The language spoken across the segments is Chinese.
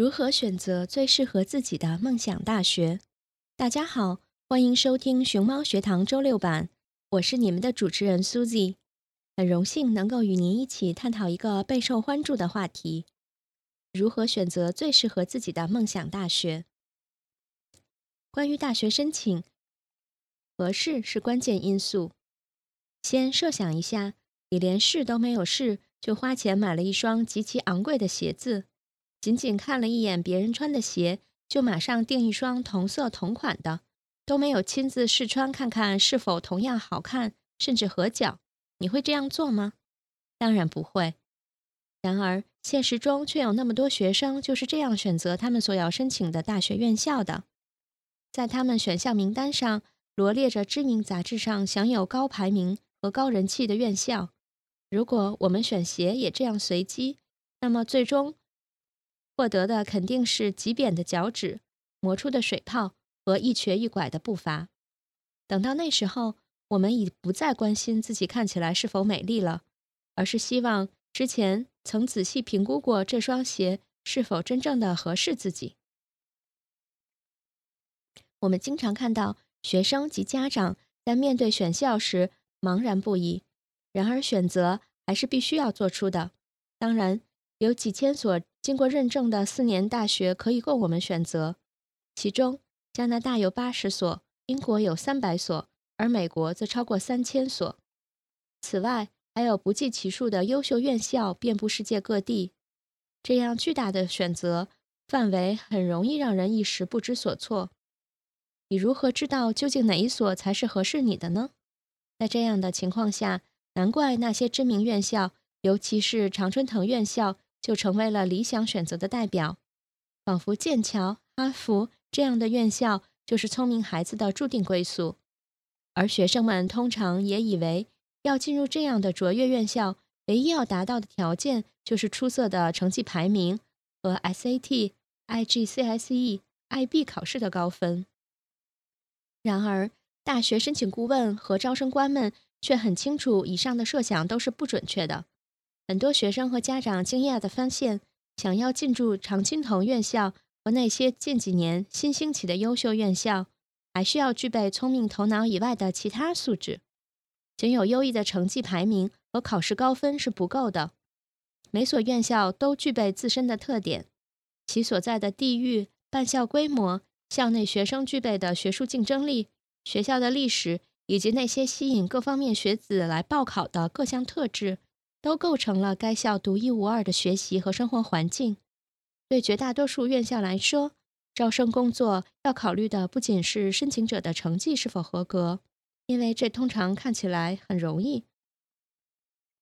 如何选择最适合自己的梦想大学？大家好，欢迎收听熊猫学堂周六版，我是你们的主持人 Susie，很荣幸能够与您一起探讨一个备受关注的话题：如何选择最适合自己的梦想大学。关于大学申请，合适是关键因素。先设想一下，你连试都没有试，就花钱买了一双极其昂贵的鞋子。仅仅看了一眼别人穿的鞋，就马上订一双同色同款的，都没有亲自试穿看看是否同样好看，甚至合脚，你会这样做吗？当然不会。然而，现实中却有那么多学生就是这样选择他们所要申请的大学院校的。在他们选校名单上罗列着知名杂志上享有高排名和高人气的院校。如果我们选鞋也这样随机，那么最终。获得的肯定是极扁的脚趾、磨出的水泡和一瘸一拐的步伐。等到那时候，我们已不再关心自己看起来是否美丽了，而是希望之前曾仔细评估过这双鞋是否真正的合适自己。我们经常看到学生及家长在面对选校时茫然不已，然而选择还是必须要做出的。当然。有几千所经过认证的四年大学可以供我们选择，其中加拿大有八十所，英国有三百所，而美国则超过三千所。此外，还有不计其数的优秀院校遍布世界各地。这样巨大的选择范围，很容易让人一时不知所措。你如何知道究竟哪一所才是合适你的呢？在这样的情况下，难怪那些知名院校，尤其是常春藤院校。就成为了理想选择的代表，仿佛剑桥、哈佛这样的院校就是聪明孩子的注定归宿。而学生们通常也以为，要进入这样的卓越院校，唯一要达到的条件就是出色的成绩排名和 SAT、IGCSE、IB 考试的高分。然而，大学申请顾问和招生官们却很清楚，以上的设想都是不准确的。很多学生和家长惊讶地发现，想要进驻常青藤院校和那些近几年新兴起的优秀院校，还需要具备聪明头脑以外的其他素质。仅有优异的成绩排名和考试高分是不够的。每所院校都具备自身的特点，其所在的地域、办校规模、校内学生具备的学术竞争力、学校的历史，以及那些吸引各方面学子来报考的各项特质。都构成了该校独一无二的学习和生活环境。对绝大多数院校来说，招生工作要考虑的不仅是申请者的成绩是否合格，因为这通常看起来很容易，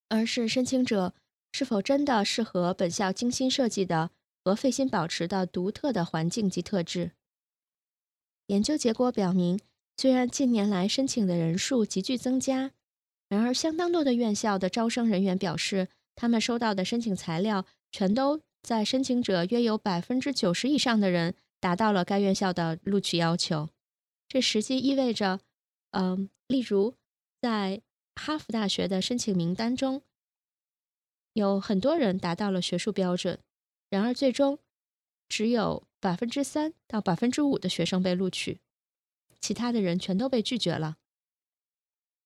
而是申请者是否真的适合本校精心设计的和费心保持的独特的环境及特质。研究结果表明，虽然近年来申请的人数急剧增加，然而相当多的院校的招生人员表示，他们收到的申请材料全都在申请者约有百分之九十以上的人达到了该院校的录取要求。这实际意味着，嗯，例如在哈佛大学的申请名单中，有很多人达到了学术标准，然而最终只有。百分之三到百分之五的学生被录取，其他的人全都被拒绝了。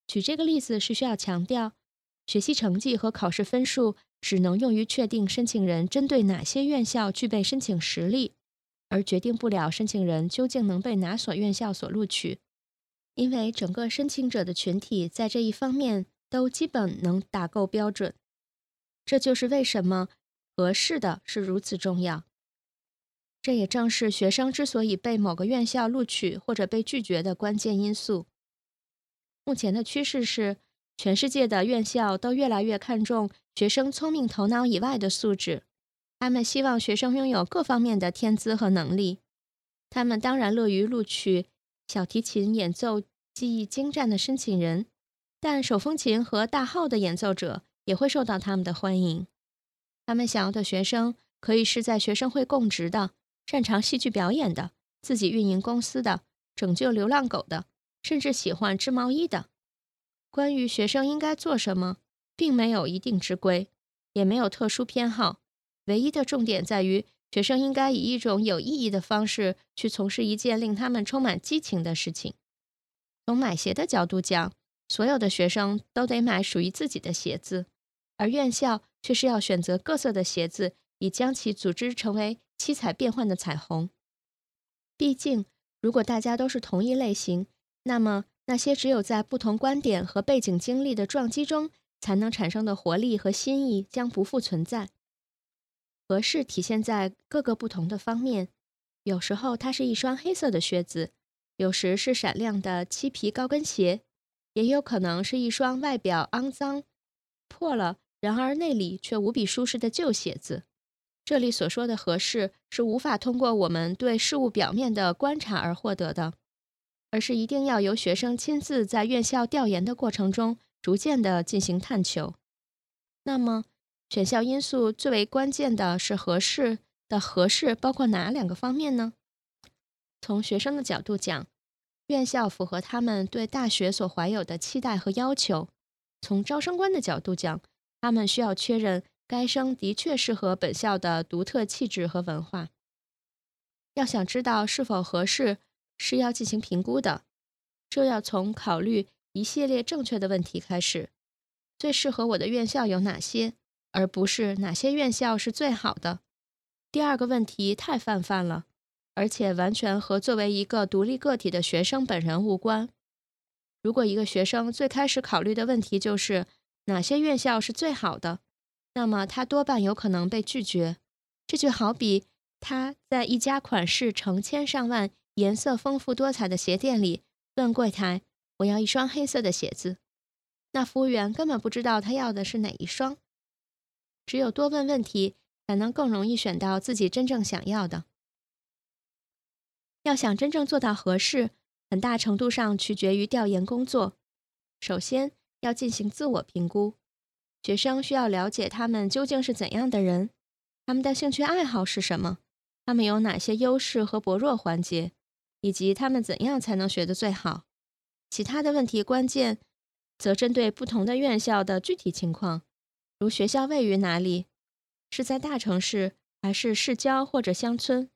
举这个例子是需要强调，学习成绩和考试分数只能用于确定申请人针对哪些院校具备申请实力，而决定不了申请人究竟能被哪所院校所录取，因为整个申请者的群体在这一方面都基本能打够标准。这就是为什么合适的是如此重要。这也正是学生之所以被某个院校录取或者被拒绝的关键因素。目前的趋势是，全世界的院校都越来越看重学生聪明头脑以外的素质。他们希望学生拥有各方面的天资和能力。他们当然乐于录取小提琴演奏技艺精湛的申请人，但手风琴和大号的演奏者也会受到他们的欢迎。他们想要的学生可以是在学生会供职的。擅长戏剧表演的，自己运营公司的，拯救流浪狗的，甚至喜欢织毛衣的。关于学生应该做什么，并没有一定之规，也没有特殊偏好。唯一的重点在于，学生应该以一种有意义的方式去从事一件令他们充满激情的事情。从买鞋的角度讲，所有的学生都得买属于自己的鞋子，而院校却是要选择各色的鞋子，以将其组织成为。七彩变幻的彩虹。毕竟，如果大家都是同一类型，那么那些只有在不同观点和背景经历的撞击中才能产生的活力和新意将不复存在。合适体现在各个不同的方面，有时候它是一双黑色的靴子，有时是闪亮的漆皮高跟鞋，也有可能是一双外表肮脏、破了，然而内里却无比舒适的旧鞋子。这里所说的合适，是无法通过我们对事物表面的观察而获得的，而是一定要由学生亲自在院校调研的过程中，逐渐的进行探求。那么，选校因素最为关键的是合适的合适包括哪两个方面呢？从学生的角度讲，院校符合他们对大学所怀有的期待和要求；从招生官的角度讲，他们需要确认。该生的确适合本校的独特气质和文化。要想知道是否合适，是要进行评估的。这要从考虑一系列正确的问题开始：最适合我的院校有哪些，而不是哪些院校是最好的。第二个问题太泛泛了，而且完全和作为一个独立个体的学生本人无关。如果一个学生最开始考虑的问题就是哪些院校是最好的，那么他多半有可能被拒绝，这就好比他在一家款式成千上万、颜色丰富多彩的鞋店里问柜台：“我要一双黑色的鞋子。”那服务员根本不知道他要的是哪一双。只有多问问题，才能更容易选到自己真正想要的。要想真正做到合适，很大程度上取决于调研工作。首先要进行自我评估。学生需要了解他们究竟是怎样的人，他们的兴趣爱好是什么，他们有哪些优势和薄弱环节，以及他们怎样才能学得最好。其他的问题关键则针对不同的院校的具体情况，如学校位于哪里，是在大城市还是市郊或者乡村。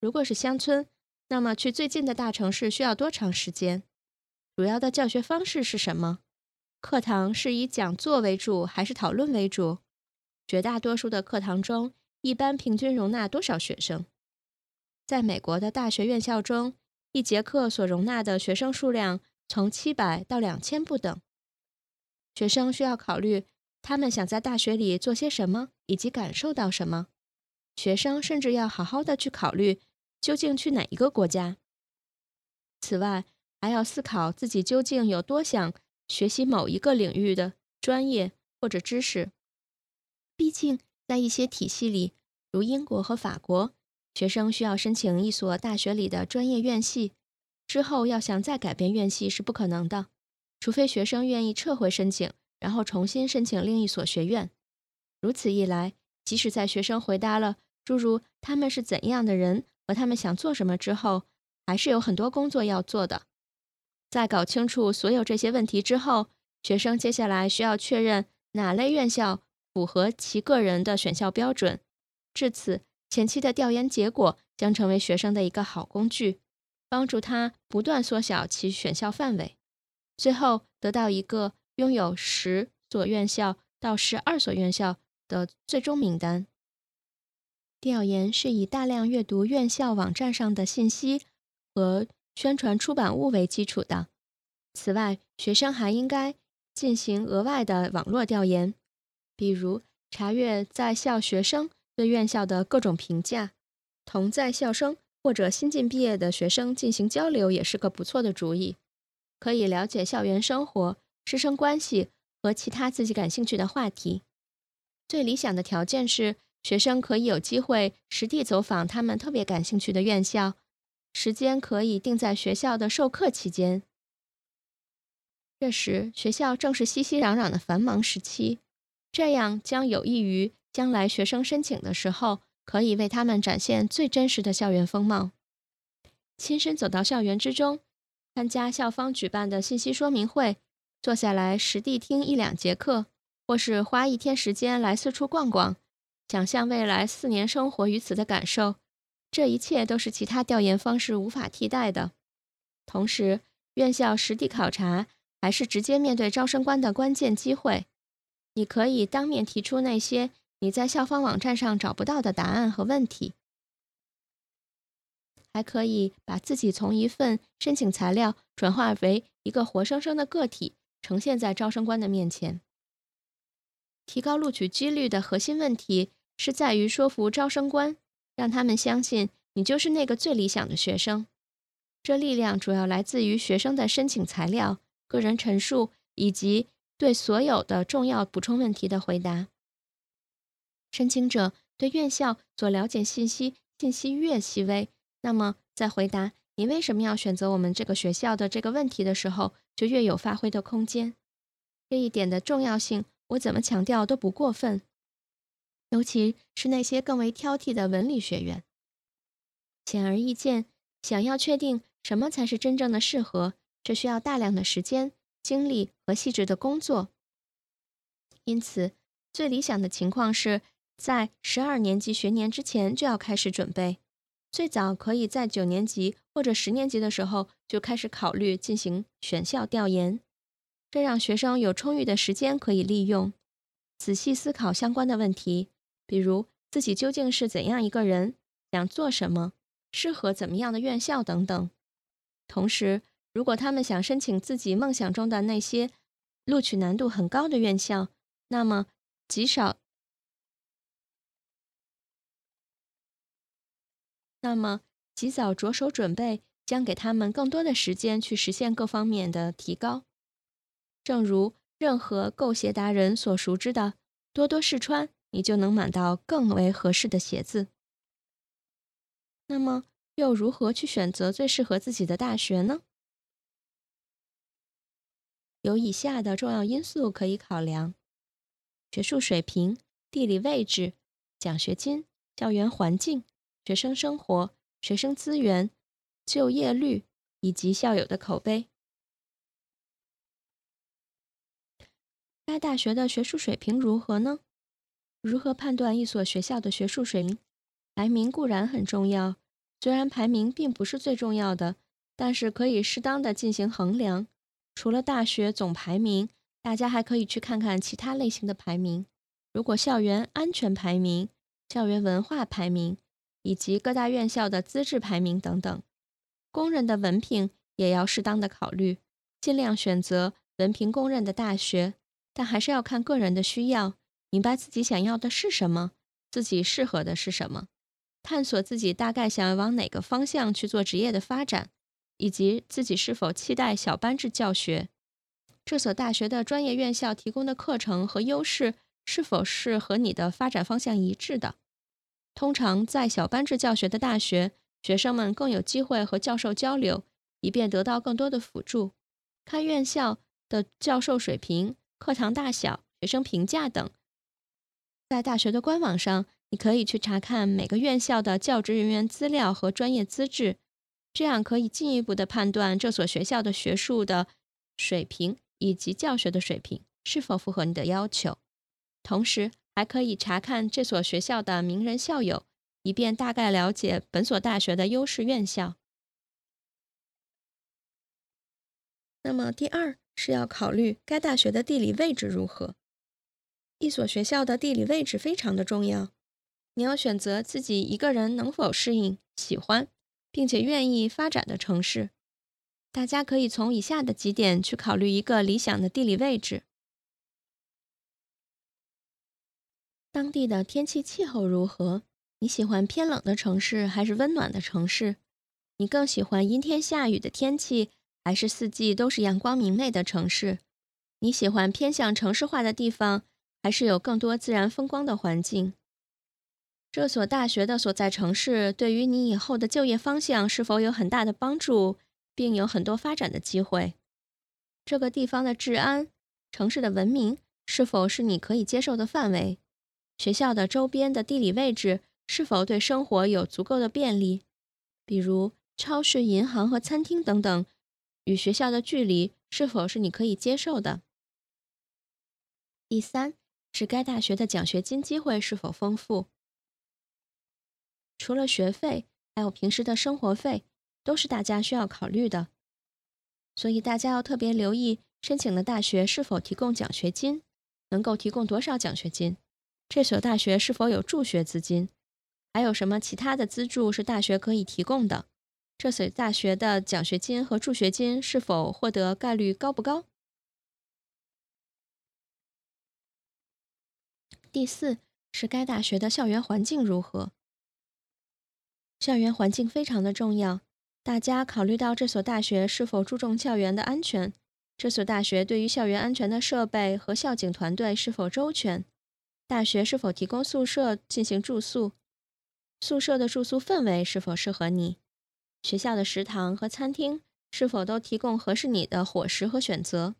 如果是乡村，那么去最近的大城市需要多长时间？主要的教学方式是什么？课堂是以讲座为主还是讨论为主？绝大多数的课堂中，一般平均容纳多少学生？在美国的大学院校中，一节课所容纳的学生数量从七百到两千不等。学生需要考虑他们想在大学里做些什么，以及感受到什么。学生甚至要好好的去考虑，究竟去哪一个国家。此外，还要思考自己究竟有多想学习某一个领域的专业或者知识。毕竟，在一些体系里，如英国和法国，学生需要申请一所大学里的专业院系，之后要想再改变院系是不可能的，除非学生愿意撤回申请，然后重新申请另一所学院。如此一来，即使在学生回答了诸如他们是怎样的人和他们想做什么之后，还是有很多工作要做的。在搞清楚所有这些问题之后，学生接下来需要确认哪类院校符合其个人的选校标准。至此，前期的调研结果将成为学生的一个好工具，帮助他不断缩小其选校范围，最后得到一个拥有十所院校到十二所院校。的最终名单。调研是以大量阅读院校网站上的信息和宣传出版物为基础的。此外，学生还应该进行额外的网络调研，比如查阅在校学生对院校的各种评价。同在校生或者新近毕业的学生进行交流也是个不错的主意，可以了解校园生活、师生关系和其他自己感兴趣的话题。最理想的条件是，学生可以有机会实地走访他们特别感兴趣的院校，时间可以定在学校的授课期间。这时，学校正是熙熙攘攘的繁忙时期，这样将有益于将来学生申请的时候，可以为他们展现最真实的校园风貌。亲身走到校园之中，参加校方举办的信息说明会，坐下来实地听一两节课。或是花一天时间来四处逛逛，想象未来四年生活于此的感受，这一切都是其他调研方式无法替代的。同时，院校实地考察还是直接面对招生官的关键机会。你可以当面提出那些你在校方网站上找不到的答案和问题，还可以把自己从一份申请材料转化为一个活生生的个体，呈现在招生官的面前。提高录取几率的核心问题是在于说服招生官，让他们相信你就是那个最理想的学生。这力量主要来自于学生的申请材料、个人陈述以及对所有的重要补充问题的回答。申请者对院校所了解信息信息越细微，那么在回答你为什么要选择我们这个学校的这个问题的时候，就越有发挥的空间。这一点的重要性。我怎么强调都不过分，尤其是那些更为挑剔的文理学院。显而易见，想要确定什么才是真正的适合，这需要大量的时间、精力和细致的工作。因此，最理想的情况是在十二年级学年之前就要开始准备，最早可以在九年级或者十年级的时候就开始考虑进行选校调研。这让学生有充裕的时间可以利用，仔细思考相关的问题，比如自己究竟是怎样一个人，想做什么，适合怎么样的院校等等。同时，如果他们想申请自己梦想中的那些录取难度很高的院校，那么极少，那么及早着手准备，将给他们更多的时间去实现各方面的提高。正如任何购鞋达人所熟知的，多多试穿，你就能买到更为合适的鞋子。那么，又如何去选择最适合自己的大学呢？有以下的重要因素可以考量：学术水平、地理位置、奖学金、校园环境、学生生活、学生资源、就业率以及校友的口碑。该大学的学术水平如何呢？如何判断一所学校的学术水平？排名固然很重要，虽然排名并不是最重要的，但是可以适当的进行衡量。除了大学总排名，大家还可以去看看其他类型的排名，如果校园安全排名、校园文化排名以及各大院校的资质排名等等。公认的文凭也要适当的考虑，尽量选择文凭公认的大学。但还是要看个人的需要，明白自己想要的是什么，自己适合的是什么，探索自己大概想要往哪个方向去做职业的发展，以及自己是否期待小班制教学。这所大学的专业院校提供的课程和优势是否是和你的发展方向一致的？通常在小班制教学的大学，学生们更有机会和教授交流，以便得到更多的辅助。看院校的教授水平、课堂大小、学生评价等。在大学的官网上，你可以去查看每个院校的教职人员资料和专业资质，这样可以进一步的判断这所学校的学术的水平以及教学的水平是否符合你的要求。同时，还可以查看这所学校的名人校友，以便大概了解本所大学的优势院校。那么，第二是要考虑该大学的地理位置如何。一所学校的地理位置非常的重要，你要选择自己一个人能否适应、喜欢，并且愿意发展的城市。大家可以从以下的几点去考虑一个理想的地理位置。当地的天气气候如何？你喜欢偏冷的城市还是温暖的城市？你更喜欢阴天下雨的天气，还是四季都是阳光明媚的城市？你喜欢偏向城市化的地方，还是有更多自然风光的环境？这所大学的所在城市对于你以后的就业方向是否有很大的帮助，并有很多发展的机会？这个地方的治安、城市的文明是否是你可以接受的范围？学校的周边的地理位置是否对生活有足够的便利？比如超市、银行和餐厅等等，与学校的距离是否是你可以接受的？第三是该大学的奖学金机会是否丰富？除了学费，还有平时的生活费，都是大家需要考虑的。所以大家要特别留意申请的大学是否提供奖学金，能够提供多少奖学金。这所大学是否有助学资金？还有什么其他的资助是大学可以提供的？这所大学的奖学金和助学金是否获得概率高不高？第四是该大学的校园环境如何？校园环境非常的重要，大家考虑到这所大学是否注重校园的安全？这所大学对于校园安全的设备和校警团队是否周全？大学是否提供宿舍进行住宿？宿舍的住宿氛围是否适合你？学校的食堂和餐厅是否都提供合适你的伙食和选择？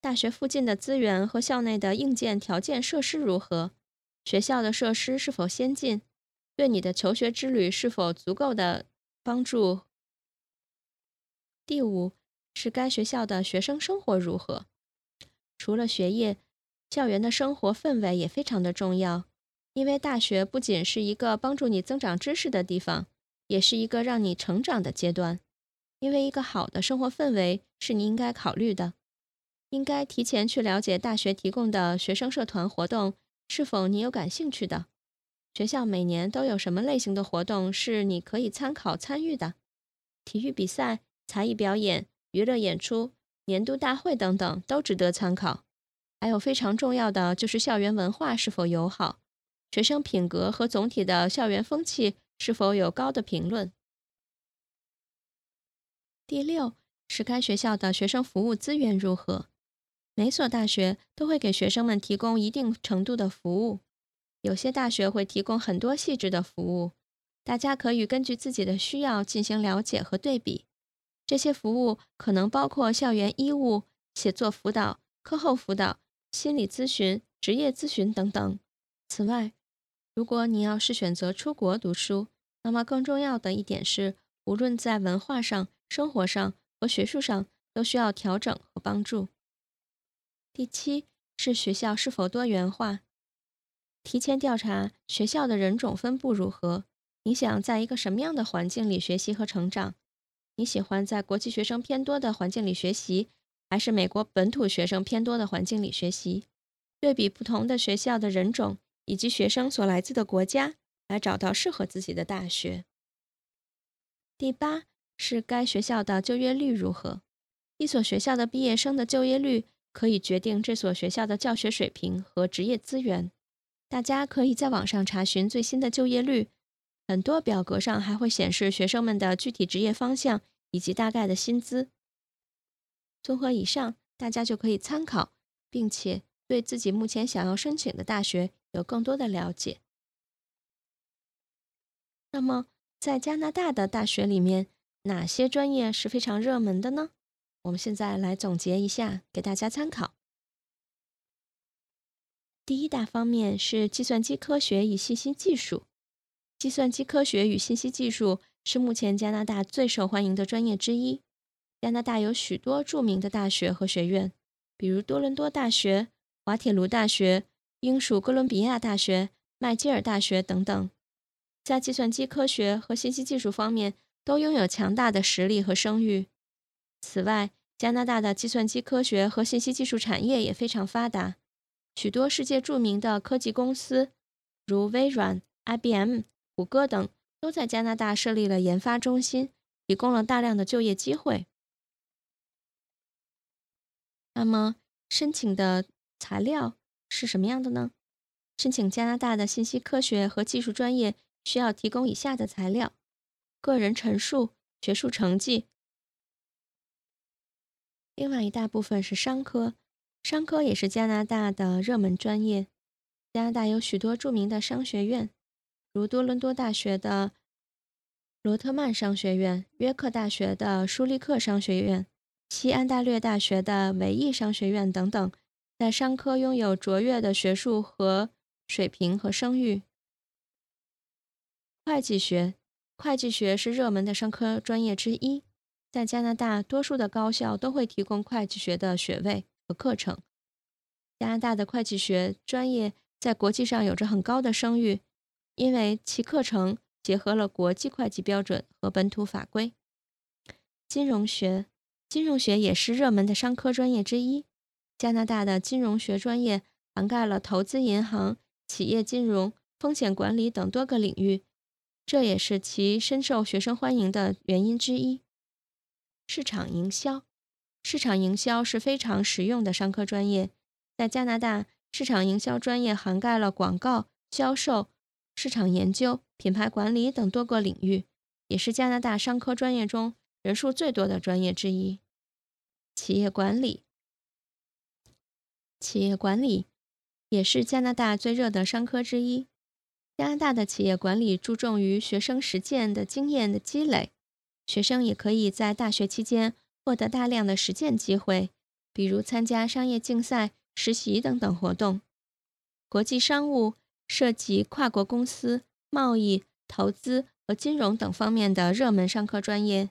大学附近的资源和校内的硬件条件设施如何？学校的设施是否先进？对你的求学之旅是否足够的帮助？第五是该学校的学生生活如何？除了学业。校园的生活氛围也非常的重要，因为大学不仅是一个帮助你增长知识的地方，也是一个让你成长的阶段。因为一个好的生活氛围是你应该考虑的，应该提前去了解大学提供的学生社团活动是否你有感兴趣的。学校每年都有什么类型的活动是你可以参考参与的？体育比赛、才艺表演、娱乐演出、年度大会等等都值得参考。还有非常重要的就是校园文化是否友好，学生品格和总体的校园风气是否有高的评论。第六是该学校的学生服务资源如何？每所大学都会给学生们提供一定程度的服务，有些大学会提供很多细致的服务，大家可以根据自己的需要进行了解和对比。这些服务可能包括校园医务、写作辅导、课后辅导。心理咨询、职业咨询等等。此外，如果你要是选择出国读书，那么更重要的一点是，无论在文化上、生活上和学术上，都需要调整和帮助。第七是学校是否多元化，提前调查学校的人种分布如何。你想在一个什么样的环境里学习和成长？你喜欢在国际学生偏多的环境里学习？还是美国本土学生偏多的环境里学习，对比不同的学校的人种以及学生所来自的国家，来找到适合自己的大学。第八是该学校的就业率如何？一所学校的毕业生的就业率可以决定这所学校的教学水平和职业资源。大家可以在网上查询最新的就业率，很多表格上还会显示学生们的具体职业方向以及大概的薪资。综合以上，大家就可以参考，并且对自己目前想要申请的大学有更多的了解。那么，在加拿大的大学里面，哪些专业是非常热门的呢？我们现在来总结一下，给大家参考。第一大方面是计算机科学与信息技术。计算机科学与信息技术是目前加拿大最受欢迎的专业之一。加拿大有许多著名的大学和学院，比如多伦多大学、滑铁卢大学、英属哥伦比亚大学、麦吉尔大学等等。在计算机科学和信息技术方面都拥有强大的实力和声誉。此外，加拿大的计算机科学和信息技术产业也非常发达，许多世界著名的科技公司，如微软、IBM、谷歌等，都在加拿大设立了研发中心，提供了大量的就业机会。那么，申请的材料是什么样的呢？申请加拿大的信息科学和技术专业。需要提供以下的材料：个人陈述、学术成绩。另外一大部分是商科，商科也是加拿大的热门专业。加拿大有许多著名的商学院，如多伦多大学的罗特曼商学院、约克大学的舒利克商学院、西安大略大学的维义商学院等等，在商科拥有卓越的学术和水平和声誉。会计学，会计学是热门的商科专业之一。在加拿大，多数的高校都会提供会计学的学位和课程。加拿大的会计学专业在国际上有着很高的声誉，因为其课程结合了国际会计标准和本土法规。金融学，金融学也是热门的商科专业之一。加拿大的金融学专业涵盖了投资银行、企业金融、风险管理等多个领域。这也是其深受学生欢迎的原因之一。市场营销，市场营销是非常实用的商科专业。在加拿大，市场营销专业涵盖了广告、销售、市场研究、品牌管理等多个领域，也是加拿大商科专业中人数最多的专业之一。企业管理，企业管理也是加拿大最热的商科之一。加拿大的企业管理注重于学生实践的经验的积累，学生也可以在大学期间获得大量的实践机会，比如参加商业竞赛、实习等等活动。国际商务涉及跨国公司、贸易、投资和金融等方面的热门商科专业。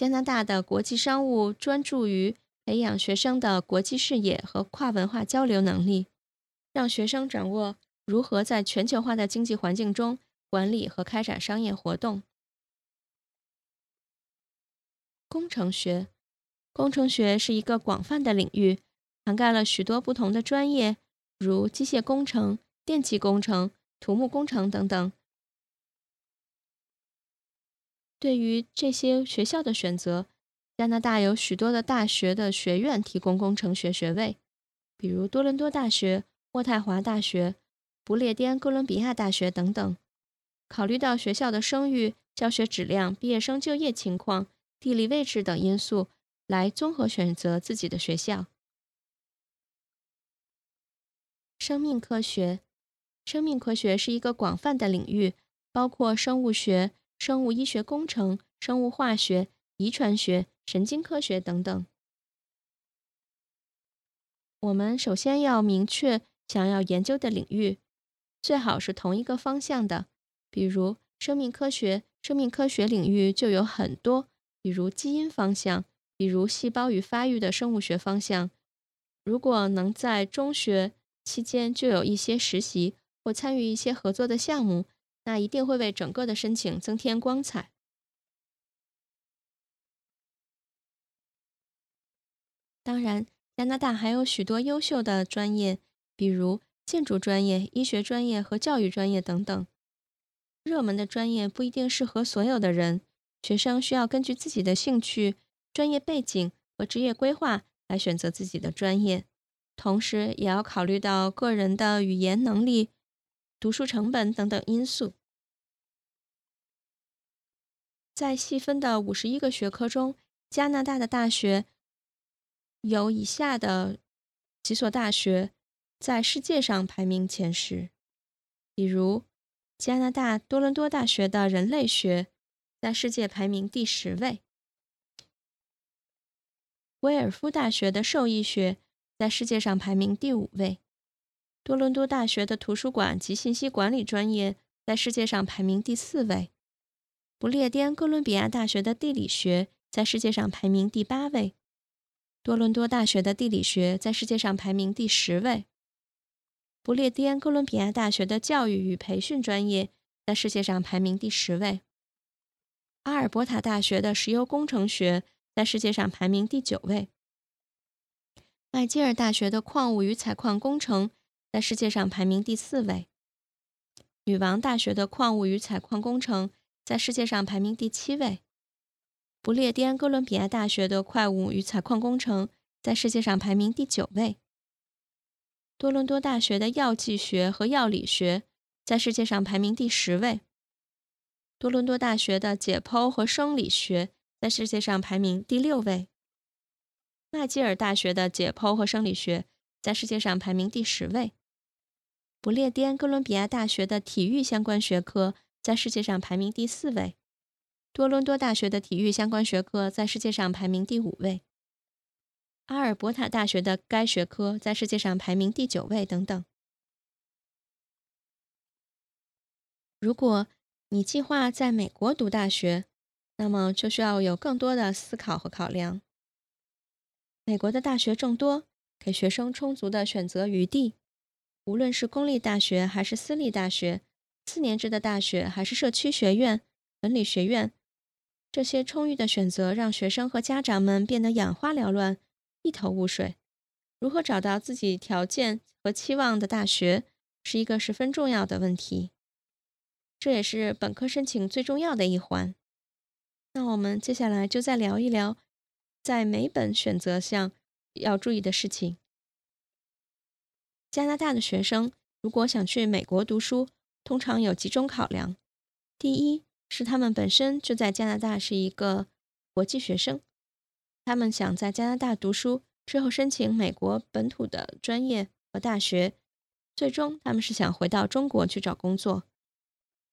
加拿大的国际商务专注于培养学生的国际视野和跨文化交流能力，让学生掌握。如何在全球化的经济环境中管理和开展商业活动？工程学，工程学是一个广泛的领域，涵盖了许多不同的专业，如机械工程、电气工程、土木工程等等。对于这些学校的选择，加拿大有许多的大学的学院提供工程学学位，比如多伦多大学、渥太华大学。不列颠哥伦比亚大学等等，考虑到学校的声誉、教学质量、毕业生就业情况、地理位置等因素，来综合选择自己的学校。生命科学，生命科学是一个广泛的领域，包括生物学、生物医学工程、生物化学、遗传学、神经科学等等。我们首先要明确想要研究的领域。最好是同一个方向的，比如生命科学，生命科学领域就有很多，比如基因方向，比如细胞与发育的生物学方向。如果能在中学期间就有一些实习或参与一些合作的项目，那一定会为整个的申请增添光彩。当然，加拿大还有许多优秀的专业，比如。建筑专业、医学专业和教育专业等等，热门的专业不一定适合所有的人。学生需要根据自己的兴趣、专业背景和职业规划来选择自己的专业，同时也要考虑到个人的语言能力、读书成本等等因素。在细分的五十一个学科中，加拿大的大学有以下的几所大学在世界上排名前十，比如加拿大多伦多大学的人类学在世界排名第十位，威尔夫大学的兽医学在世界上排名第五位，多伦多大学的图书馆及信息管理专业在世界上排名第四位。不列颠哥伦比亚大学的地理学在世界上排名第八位，多伦多大学的地理学在世界上排名第十位。不列颠哥伦比亚大学的教育与培训专业在世界上排名第十位。阿尔伯塔大学的石油工程学在世界上排名第九位。麦吉尔大学的矿物与采矿工程在世界上排名第四位。女王大学的矿物与采矿工程。在世界上排名第七位。不列颠哥伦比亚大学的矿物与采矿工程在世界上排名第九位。多伦多大学的药剂学和药理学在世界上排名第十位。多伦多大学的解剖和生理学在世界上排名第六位。麦吉尔大学的解剖和生理学在世界上排名第十位。不列颠哥伦比亚大学的体育相关学科。在世界上排名第四位，多伦多大学的体育相关学科在世界上排名第五位，阿尔伯塔大学的该学科在世界上排名第九位，等等。如果你计划在美国读大学，那么就需要有更多的思考和考量。美国的大学众多，给学生充足的选择余地，无论是公立大学还是私立大学。四年制的大学还是社区学院、文理学院，这些充裕的选择让学生和家长们变得眼花缭乱、一头雾水。如何找到自己条件和期望的大学，是一个十分重要的问题。这也是本科申请最重要的一环。那我们接下来就再聊一聊，在每本选择项要注意的事情。加拿大的学生如果想去美国读书，通常有几种考量：第一是他们本身就在加拿大是一个国际学生，他们想在加拿大读书之后申请美国本土的专业和大学，最终他们是想回到中国去找工作。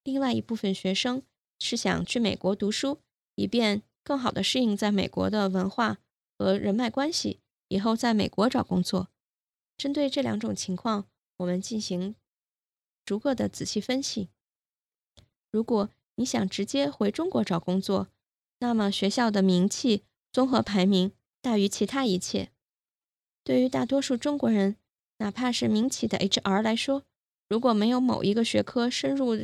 另外一部分学生是想去美国读书，以便更好的适应在美国的文化和人脉关系，以后在美国找工作。针对这两种情况，我们进行。逐个的仔细分析。如果你想直接回中国找工作，那么学校的名气综合排名大于其他一切。对于大多数中国人，哪怕是民企的 HR 来说，如果没有某一个学科深入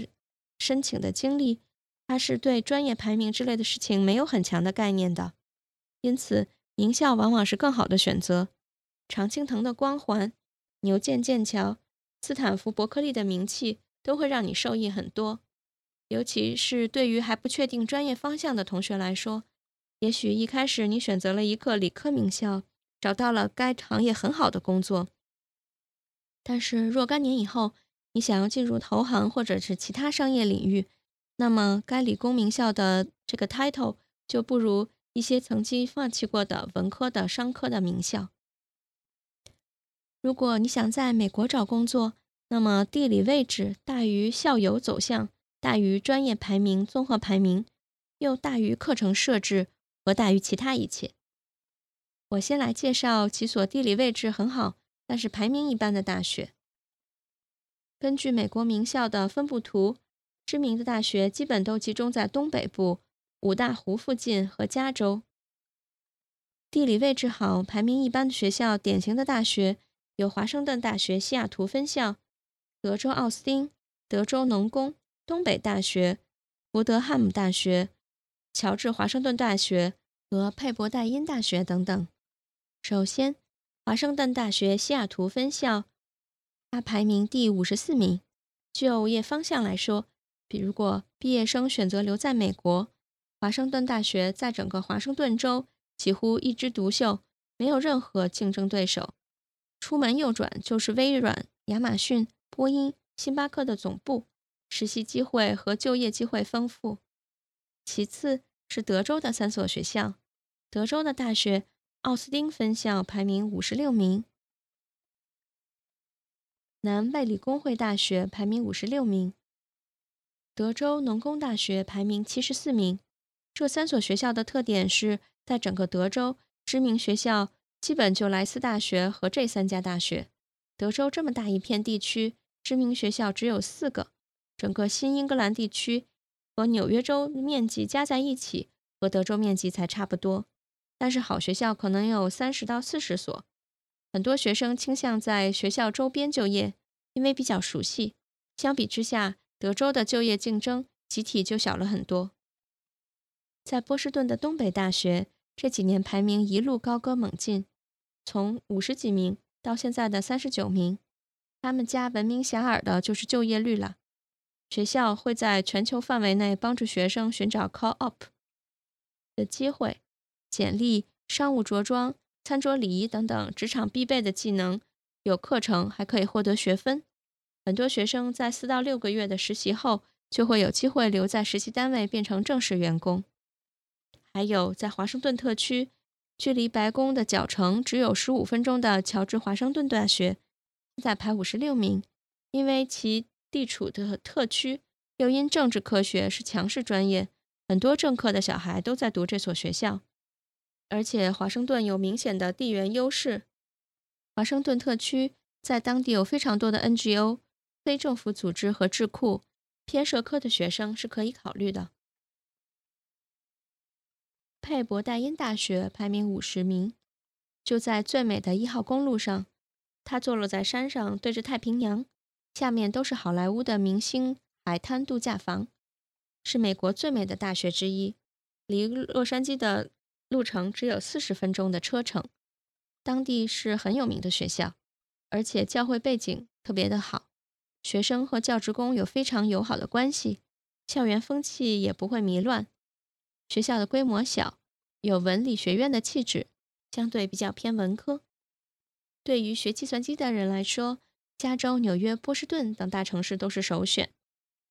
申请的经历，他是对专业排名之类的事情没有很强的概念的。因此，名校往往是更好的选择。常青藤的光环，牛剑剑桥。斯坦福、伯克利的名气都会让你受益很多，尤其是对于还不确定专业方向的同学来说，也许一开始你选择了一个理科名校，找到了该行业很好的工作，但是若干年以后你想要进入投行或者是其他商业领域，那么该理工名校的这个 title 就不如一些曾经放弃过的文科的商科的名校。如果你想在美国找工作，那么地理位置大于校友走向，大于专业排名综合排名，又大于课程设置和大于其他一切。我先来介绍几所地理位置很好，但是排名一般的大学。根据美国名校的分布图，知名的大学基本都集中在东北部、五大湖附近和加州。地理位置好、排名一般的学校，典型的大学。有华盛顿大学西雅图分校、德州奥斯汀、德州农工、东北大学、福德汉姆大学、乔治华盛顿大学和佩伯代因大学等等。首先，华盛顿大学西雅图分校，它排名第五十四名。就业方向来说，比如果毕业生选择留在美国，华盛顿大学在整个华盛顿州几乎一枝独秀，没有任何竞争对手。出门右转就是微软、亚马逊、波音、星巴克的总部，实习机会和就业机会丰富。其次是德州的三所学校，德州的大学奥斯汀分校排名五十六名，南卫理工会大学排名五十六名，德州农工大学排名七十四名。这三所学校的特点是在整个德州，知名学校基本就莱斯大学和这三家大学。德州这么大一片地区，知名学校只有四个。整个新英格兰地区和纽约州面积加在一起，和德州面积才差不多。但是好学校可能有三十到四十所。很多学生倾向在学校周边就业，因为比较熟悉。相比之下，德州的就业竞争集体就小了很多。在波士顿的东北大学，这几年排名一路高歌猛进，从五十几名到现在的三十九名。他们家闻名遐迩的就是就业率了。学校会在全球范围内帮助学生寻找 call up 的机会，简历、商务着装、餐桌礼仪等等职场必备的技能。有课程还可以获得学分。很多学生在四到六个月的实习后，就会有机会留在实习单位变成正式员工。还有，在华盛顿特区，距离白宫的脚程只有十五分钟的乔治华盛顿大学，现在排五十六名，因为其地处的特区，又因政治科学是强势专业，很多政客的小孩都在读这所学校。而且，华盛顿有明显的地缘优势，华盛顿特区在当地有非常多的 NGO、非政府组织和智库，偏社科的学生是可以考虑的。佩伯代因大学排名五十名，就在最美的一号公路上。它坐落在山上，对着太平洋，下面都是好莱坞的明星海滩度假房，是美国最美的大学之一。离洛杉矶的路程只有四十分钟的车程。当地是很有名的学校，而且教会背景特别的好，学生和教职工有非常友好的关系，校园风气也不会迷乱。学校的规模小，有文理学院的气质，相对比较偏文科。对于学计算机的人来说，加州、纽约、波士顿等大城市都是首选。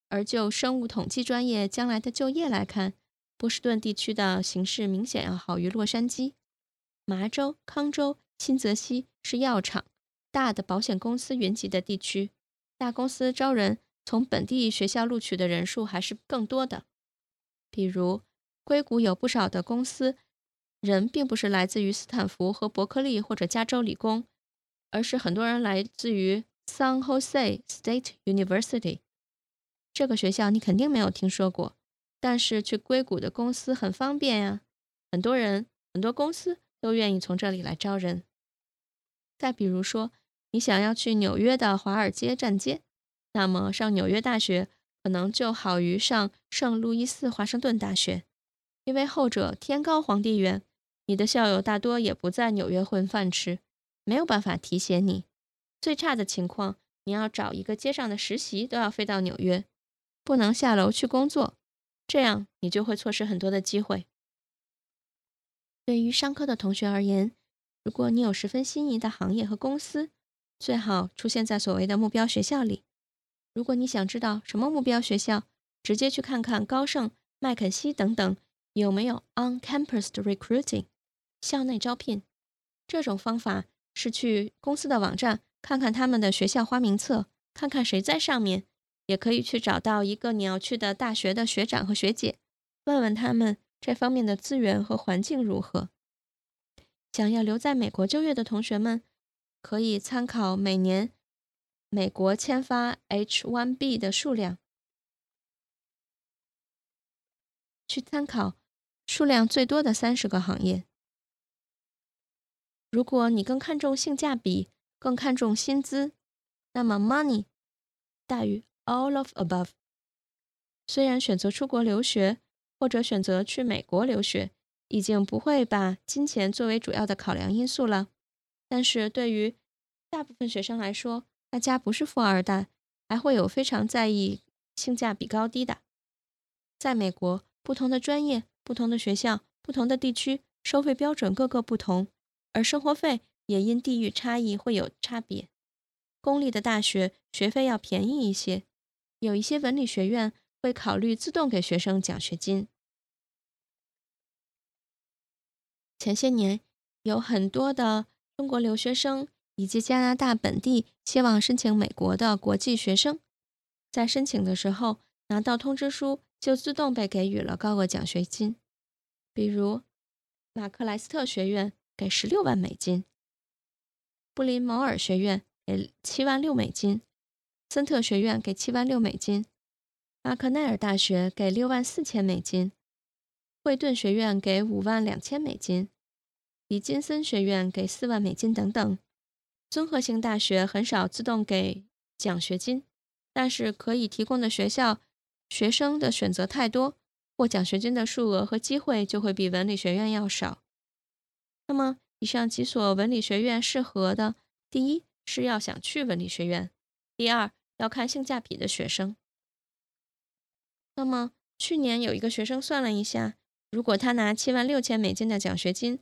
而就生物统计专业将来的就业来看，波士顿地区的形势明显要好于洛杉矶。麻州、康州、新泽西是药厂、大的保险公司云集的地区，大公司招人从本地学校录取的人数还是更多的，比如。硅谷有不少的公司，人并不是来自于斯坦福和伯克利或者加州理工，而是很多人来自于 San Jose State University。这个学校你肯定没有听说过，但是去硅谷的公司很方便呀，很多人、很多公司都愿意从这里来招人。再比如说，你想要去纽约的华尔街站街，那么上纽约大学可能就好于上圣路易斯华盛顿大学。因为后者天高皇帝远，你的校友大多也不在纽约混饭吃，没有办法提携你。最差的情况，你要找一个街上的实习都要飞到纽约，不能下楼去工作，这样你就会错失很多的机会。对于商科的同学而言，如果你有十分心仪的行业和公司，最好出现在所谓的目标学校里。如果你想知道什么目标学校，直接去看看高盛、麦肯锡等等。有没有 on-campus 的 recruiting 校内招聘？这种方法是去公司的网站看看他们的学校花名册，看看谁在上面，也可以去找到一个你要去的大学的学长和学姐，问问他们这方面的资源和环境如何。想要留在美国就业的同学们，可以参考每年美国签发 H-1B 的数量，去参考。数量最多的三十个行业。如果你更看重性价比，更看重薪资，那么 money 大于 all of above。虽然选择出国留学或者选择去美国留学，已经不会把金钱作为主要的考量因素了，但是对于大部分学生来说，大家不是富二代，还会有非常在意性价比高低的。在美国，不同的专业。不同的学校、不同的地区，收费标准各个不同，而生活费也因地域差异会有差别。公立的大学学费要便宜一些，有一些文理学院会考虑自动给学生奖学金。前些年，有很多的中国留学生以及加拿大本地希望申请美国的国际学生，在申请的时候拿到通知书，就自动被给予了高额奖学金。比如，马克莱斯特学院给十六万美金，布林摩尔学院给七万六美金，森特学院给七万六美金，阿克奈尔大学给六万四千美金，惠顿学院给五万两千美金。比金森学院给四万美金等等，综合性大学很少自动给奖学金，但是可以提供的学校学生的选择太多，获奖学金的数额和机会就会比文理学院要少。那么，以上几所文理学院适合的，第一是要想去文理学院，第二要看性价比的学生。那么，去年有一个学生算了一下，如果他拿七万六千美金的奖学金，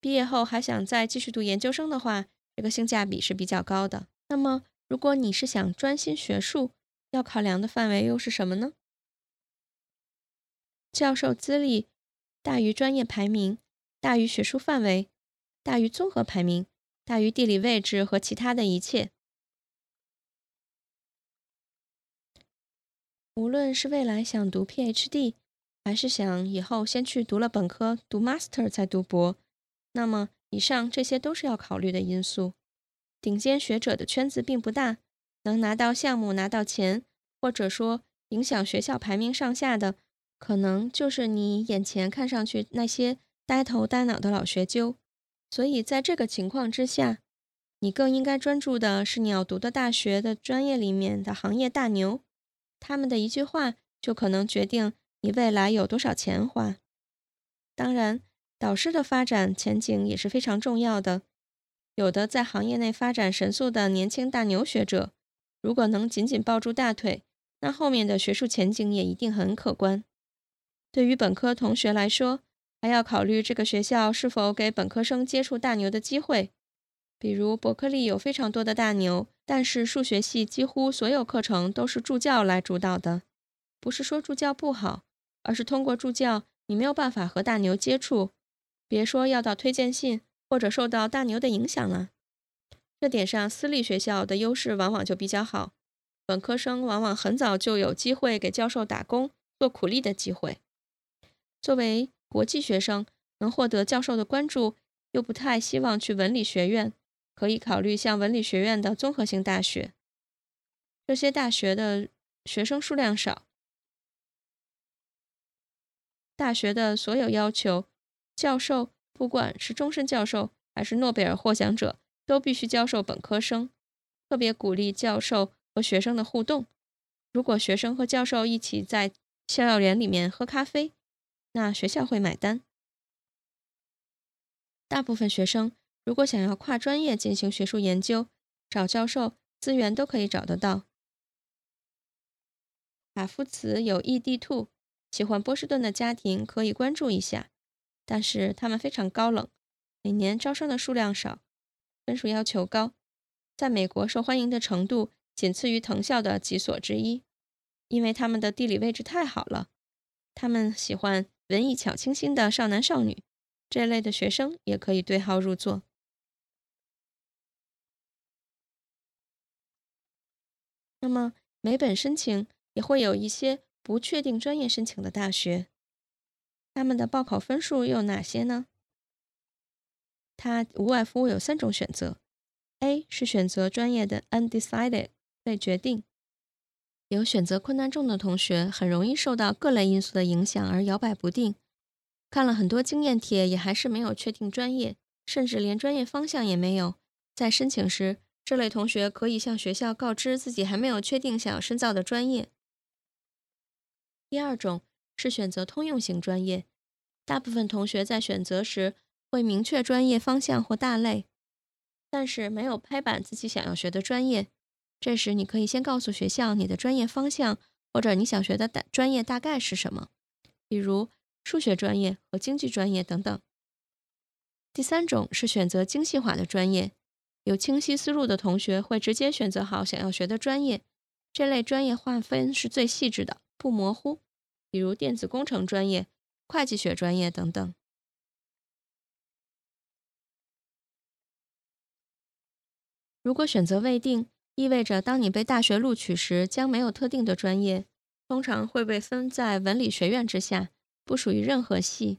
毕业后还想再继续读研究生的话，这个性价比是比较高的。那么，如果你是想专心学术，要考量的范围又是什么呢？教授资历大于专业排名，大于学术范围，大于综合排名，大于地理位置和其他的一切。无论是未来想读 PhD，还是想以后先去读了本科读 Master 再读博。那么，以上这些都是要考虑的因素。顶尖学者的圈子并不大，能拿到项目、拿到钱，或者说影响学校排名上下的，可能就是你眼前看上去那些呆头呆脑的老学究。所以，在这个情况之下，你更应该专注的是你要读的大学的专业里面的行业大牛，他们的一句话就可能决定你未来有多少钱花。当然。导师的发展前景也是非常重要的。有的在行业内发展神速的年轻大牛学者，如果能紧紧抱住大腿，那后面的学术前景也一定很可观。对于本科同学来说，还要考虑这个学校是否给本科生接触大牛的机会。比如伯克利有非常多的大牛，但是数学系几乎所有课程都是助教来主导的。不是说助教不好，而是通过助教，你没有办法和大牛接触。别说要到推荐信或者受到大牛的影响了，这点上私立学校的优势往往就比较好。本科生往往很早就有机会给教授打工、做苦力的机会。作为国际学生，能获得教授的关注，又不太希望去文理学院，可以考虑像文理学院的综合性大学。这些大学的学生数量少，大学的所有要求。教授，不管是终身教授还是诺贝尔获奖者，都必须教授本科生。特别鼓励教授和学生的互动。如果学生和教授一起在校园里面喝咖啡，那学校会买单。大部分学生如果想要跨专业进行学术研究，找教授资源都可以找得到。卡夫茨有异地兔，喜欢波士顿的家庭可以关注一下。但是他们非常高冷，每年招生的数量少，分数要求高，在美国受欢迎的程度仅次于藤校的几所之一，因为他们的地理位置太好了。他们喜欢文艺巧清新的少男少女，这类的学生也可以对号入座。那么每本申请也会有一些不确定专业申请的大学。他们的报考分数又有哪些呢？它无外乎有三种选择：A 是选择专业的 undecided 未决定，有选择困难症的同学很容易受到各类因素的影响而摇摆不定，看了很多经验帖也还是没有确定专业，甚至连专业方向也没有。在申请时，这类同学可以向学校告知自己还没有确定想要深造的专业。第二种。是选择通用型专业，大部分同学在选择时会明确专业方向或大类，但是没有拍板自己想要学的专业。这时你可以先告诉学校你的专业方向或者你想学的大专业大概是什么，比如数学专业和经济专业等等。第三种是选择精细化的专业，有清晰思路的同学会直接选择好想要学的专业，这类专业划分是最细致的，不模糊，比如电子工程专业、会计学专业等等。如果选择未定，意味着当你被大学录取时，将没有特定的专业，通常会被分在文理学院之下，不属于任何系。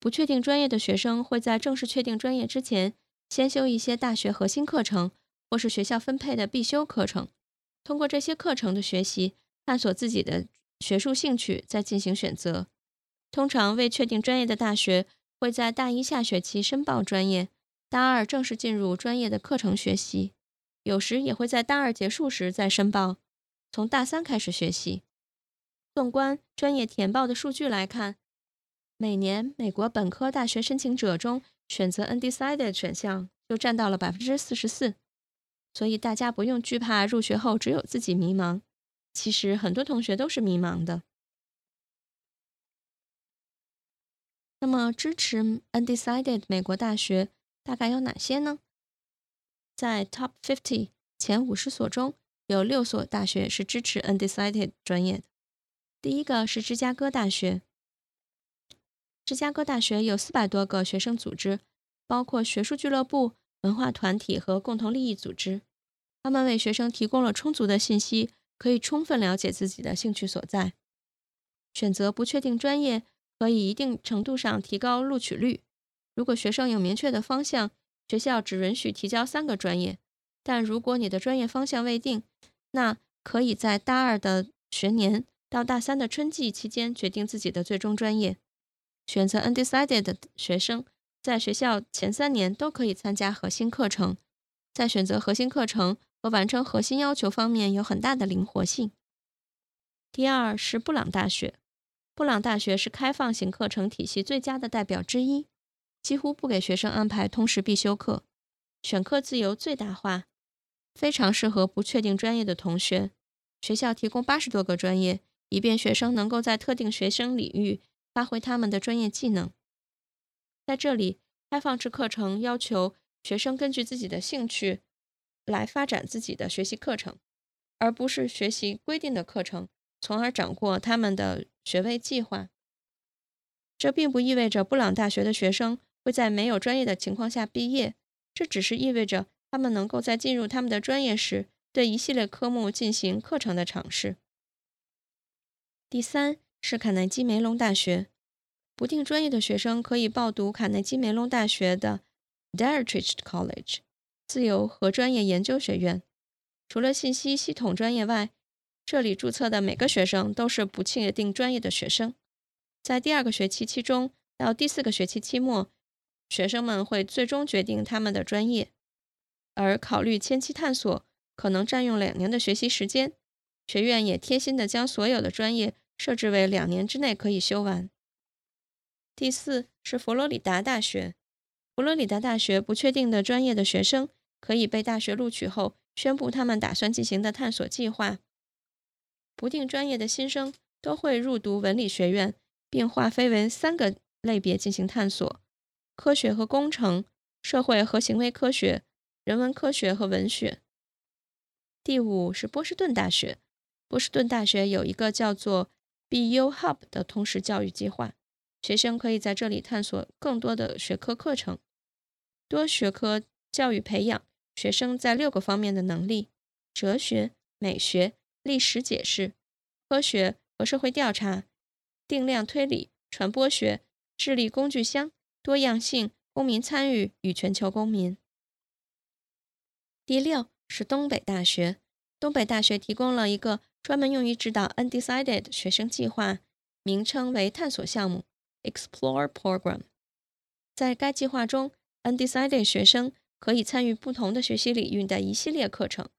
不确定专业的学生会在正式确定专业之前，先修一些大学核心课程，或是学校分配的必修课程。通过这些课程的学习，探索自己的学术兴趣，再进行选择。通常未确定专业的大学会在大一下学期申报专业，大二正式进入专业的课程学习。有时也会在大二结束时再申报，从大三开始学习。纵观专业填报的数据来看，每年美国本科大学申请者中选择 undecided 选项就占到了百分之四十四，所以大家不用惧怕入学后只有自己迷茫，其实很多同学都是迷茫的。那么支持 undecided 美国大学大概有哪些呢？在 Top Fifty 前五十所中，有六所大学是支持 Undecided 专业的。第一个是芝加哥大学。芝加哥大学有四百多个学生组织，包括学术俱乐部、文化团体和共同利益组织。他们为学生提供了充足的信息，可以充分了解自己的兴趣所在。选择不确定专业可以一定程度上提高录取率。如果学生有明确的方向。学校只允许提交三个专业，但如果你的专业方向未定，那可以在大二的学年到大三的春季期间决定自己的最终专业。选择 undecided 的学生在学校前三年都可以参加核心课程，在选择核心课程和完成核心要求方面有很大的灵活性。第二是布朗大学，布朗大学是开放型课程体系最佳的代表之一。几乎不给学生安排通识必修课，选课自由最大化，非常适合不确定专业的同学。学校提供八十多个专业，以便学生能够在特定学生领域发挥他们的专业技能。在这里，开放式课程要求学生根据自己的兴趣来发展自己的学习课程，而不是学习规定的课程，从而掌握他们的学位计划。这并不意味着布朗大学的学生。会在没有专业的情况下毕业，这只是意味着他们能够在进入他们的专业时，对一系列科目进行课程的尝试。第三是卡耐基梅隆大学，不定专业的学生可以报读卡耐基梅隆大学的 Dietrich College 自由和专业研究学院。除了信息系统专业外，这里注册的每个学生都是不确定专业的学生。在第二个学期期中到第四个学期期末。学生们会最终决定他们的专业，而考虑前期探索可能占用两年的学习时间。学院也贴心的将所有的专业设置为两年之内可以修完。第四是佛罗里达大学，佛罗里达大学不确定的专业的学生可以被大学录取后宣布他们打算进行的探索计划。不定专业的新生都会入读文理学院，并划分为三个类别进行探索。科学和工程、社会和行为科学、人文科学和文学。第五是波士顿大学。波士顿大学有一个叫做 BU Hub 的通识教育计划，学生可以在这里探索更多的学科课程。多学科教育培养学生在六个方面的能力：哲学、美学、历史解释、科学和社会调查、定量推理、传播学、智力工具箱。多样性、公民参与与全球公民。第六是东北大学，东北大学提供了一个专门用于指导 undecided 学生计划，名称为探索项目 （Explore Program）。在该计划中，undecided 学生可以参与不同的学习领域的一系列课程，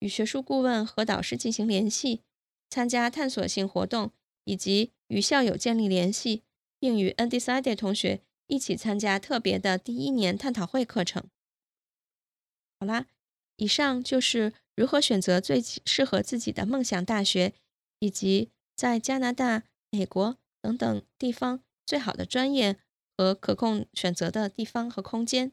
与学术顾问和导师进行联系，参加探索性活动，以及与校友建立联系，并与 undecided 同学。一起参加特别的第一年探讨会课程。好啦，以上就是如何选择最适合自己的梦想大学，以及在加拿大、美国等等地方最好的专业和可供选择的地方和空间。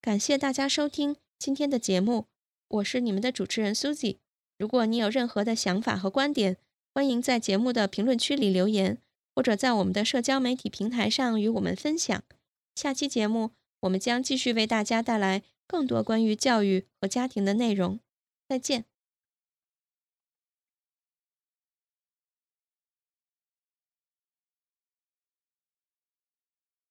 感谢大家收听今天的节目，我是你们的主持人 Susie。如果你有任何的想法和观点，欢迎在节目的评论区里留言，或者在我们的社交媒体平台上与我们分享。下期节目，我们将继续为大家带来更多关于教育和家庭的内容。再见。